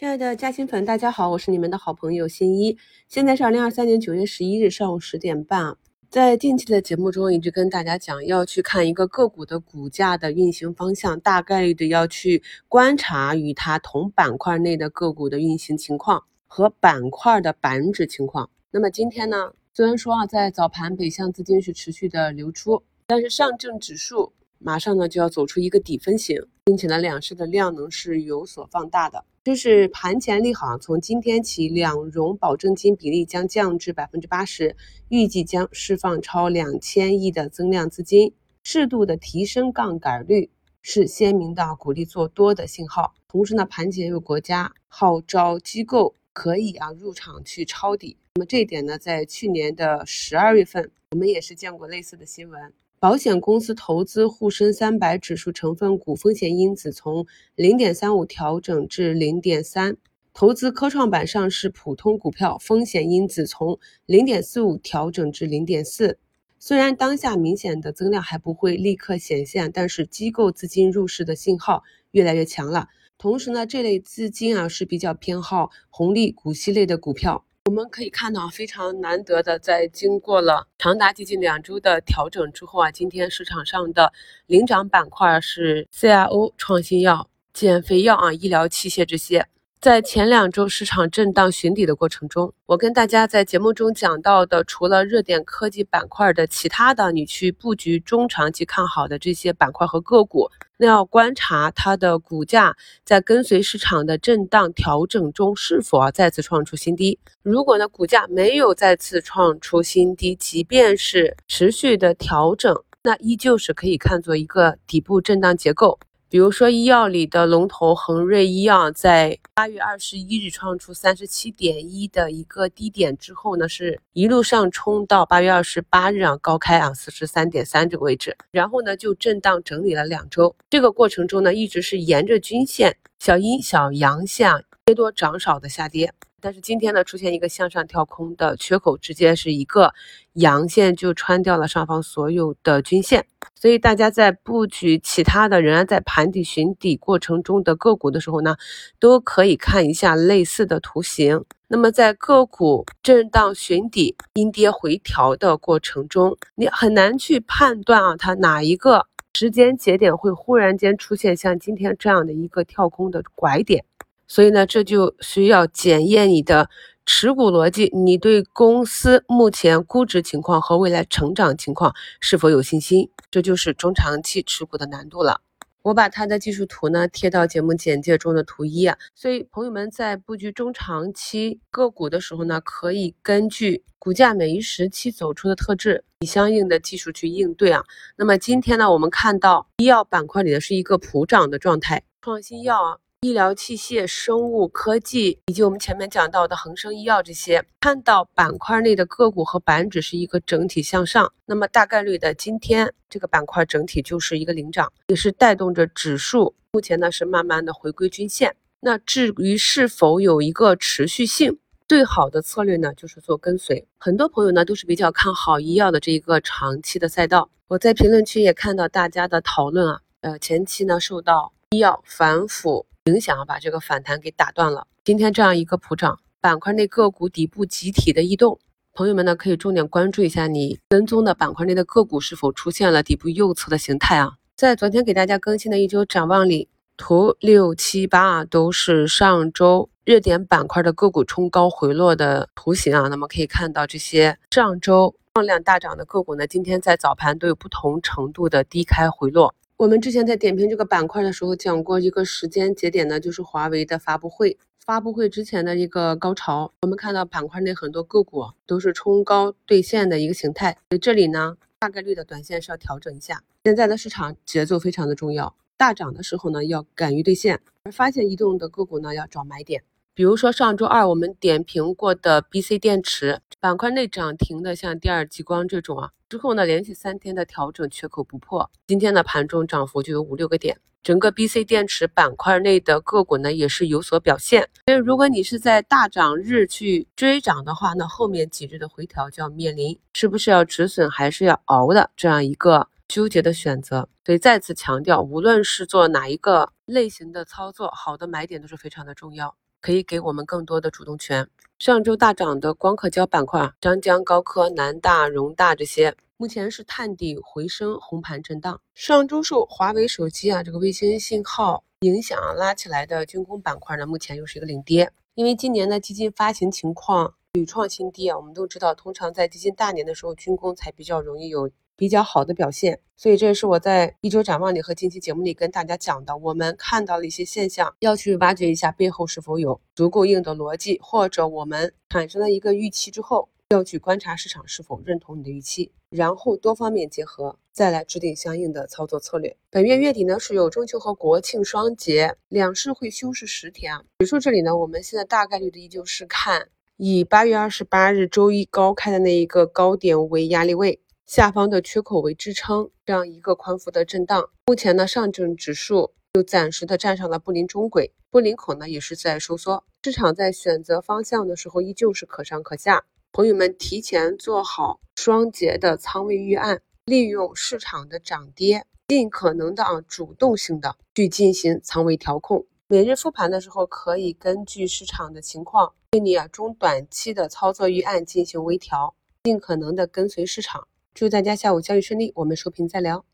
亲爱的嘉兴粉，大家好，我是你们的好朋友新一。现在是二零二三年九月十一日上午十点半。在近期的节目中，一直跟大家讲要去看一个个股的股价的运行方向，大概率的要去观察与它同板块内的个股的运行情况和板块的板指情况。那么今天呢，虽然说啊，在早盘北向资金是持续的流出，但是上证指数马上呢就要走出一个底分型，并且呢两市的量能是有所放大的。这是盘前利好，从今天起，两融保证金比例将降至百分之八十，预计将释放超两千亿的增量资金，适度的提升杠杆率，是鲜明的鼓励做多的信号。同时呢，盘前有国家号召机构可以啊入场去抄底，那么这一点呢，在去年的十二月份，我们也是见过类似的新闻。保险公司投资沪深三百指数成分股风险因子从零点三五调整至零点三，投资科创板上市普通股票风险因子从零点四五调整至零点四。虽然当下明显的增量还不会立刻显现，但是机构资金入市的信号越来越强了。同时呢，这类资金啊是比较偏好红利股息类的股票。我们可以看到，非常难得的，在经过了长达接近两周的调整之后啊，今天市场上的领涨板块是 CRO、创新药、减肥药啊、医疗器械这些。在前两周市场震荡寻底的过程中，我跟大家在节目中讲到的，除了热点科技板块的其他的，你去布局中长期看好的这些板块和个股，那要观察它的股价在跟随市场的震荡调整中是否再次创出新低。如果呢股价没有再次创出新低，即便是持续的调整，那依旧是可以看作一个底部震荡结构。比如说，医药里的龙头恒瑞医药，在八月二十一日创出三十七点一的一个低点之后呢，是一路上冲到八月二十八日啊高开啊四十三点三这个位置，然后呢就震荡整理了两周，这个过程中呢一直是沿着均线小阴小阳线跌多涨少的下跌。但是今天呢，出现一个向上跳空的缺口，直接是一个阳线就穿掉了上方所有的均线，所以大家在布局其他的仍然在盘底寻底过程中的个股的时候呢，都可以看一下类似的图形。那么在个股震荡寻底、阴跌回调的过程中，你很难去判断啊，它哪一个时间节点会忽然间出现像今天这样的一个跳空的拐点。所以呢，这就需要检验你的持股逻辑，你对公司目前估值情况和未来成长情况是否有信心，这就是中长期持股的难度了。我把它的技术图呢贴到节目简介中的图一啊，所以朋友们在布局中长期个股的时候呢，可以根据股价每一时期走出的特质，以相应的技术去应对啊。那么今天呢，我们看到医药板块里的是一个普涨的状态，创新药啊。医疗器械、生物科技，以及我们前面讲到的恒生医药这些，看到板块内的个股和板指是一个整体向上，那么大概率的今天这个板块整体就是一个领涨，也是带动着指数目前呢是慢慢的回归均线。那至于是否有一个持续性，最好的策略呢就是做跟随。很多朋友呢都是比较看好医药的这一个长期的赛道。我在评论区也看到大家的讨论啊，呃，前期呢受到医药反腐。影响把这个反弹给打断了。今天这样一个普涨，板块内个股底部集体的异动，朋友们呢可以重点关注一下你跟踪的板块内的个股是否出现了底部右侧的形态啊。在昨天给大家更新的一周展望里，图六七八啊都是上周热点板块的个股冲高回落的图形啊。那么可以看到这些上周放量大涨的个股呢，今天在早盘都有不同程度的低开回落。我们之前在点评这个板块的时候讲过一个时间节点呢，就是华为的发布会。发布会之前的一个高潮，我们看到板块内很多个股都是冲高兑现的一个形态。所以这里呢，大概率的短线是要调整一下。现在的市场节奏非常的重要，大涨的时候呢要敢于兑现，而发现异动的个股呢要找买点。比如说上周二我们点评过的 BC 电池板块内涨停的，像第二极光这种啊，之后呢连续三天的调整缺口不破，今天的盘中涨幅就有五六个点，整个 BC 电池板块内的个股呢也是有所表现。所以如果你是在大涨日去追涨的话，那后面几日的回调就要面临是不是要止损还是要熬的这样一个纠结的选择。所以再次强调，无论是做哪一个类型的操作，好的买点都是非常的重要。可以给我们更多的主动权。上周大涨的光刻胶板块，张江、高科、南大、荣大这些，目前是探底回升，红盘震荡。上周受华为手机啊这个卫星信号影响拉起来的军工板块呢，目前又是一个领跌。因为今年的基金发行情况屡创新低啊，我们都知道，通常在基金大年的时候，军工才比较容易有比较好的表现。所以这也是我在一周展望里和近期节目里跟大家讲的，我们看到了一些现象，要去挖掘一下背后是否有足够硬的逻辑，或者我们产生了一个预期之后，要去观察市场是否认同你的预期，然后多方面结合。再来制定相应的操作策略。本月月底呢是有中秋和国庆双节，两市会休市十天啊。指数这里呢，我们现在大概率的依旧是看以八月二十八日周一高开的那一个高点为压力位，下方的缺口为支撑，这样一个宽幅的震荡。目前呢，上证指数又暂时的站上了布林中轨，布林口呢也是在收缩。市场在选择方向的时候，依旧是可上可下。朋友们提前做好双节的仓位预案。利用市场的涨跌，尽可能的啊主动性的去进行仓位调控。每日复盘的时候，可以根据市场的情况，对你啊中短期的操作预案进行微调，尽可能的跟随市场。祝大家下午交易顺利，我们收评再聊。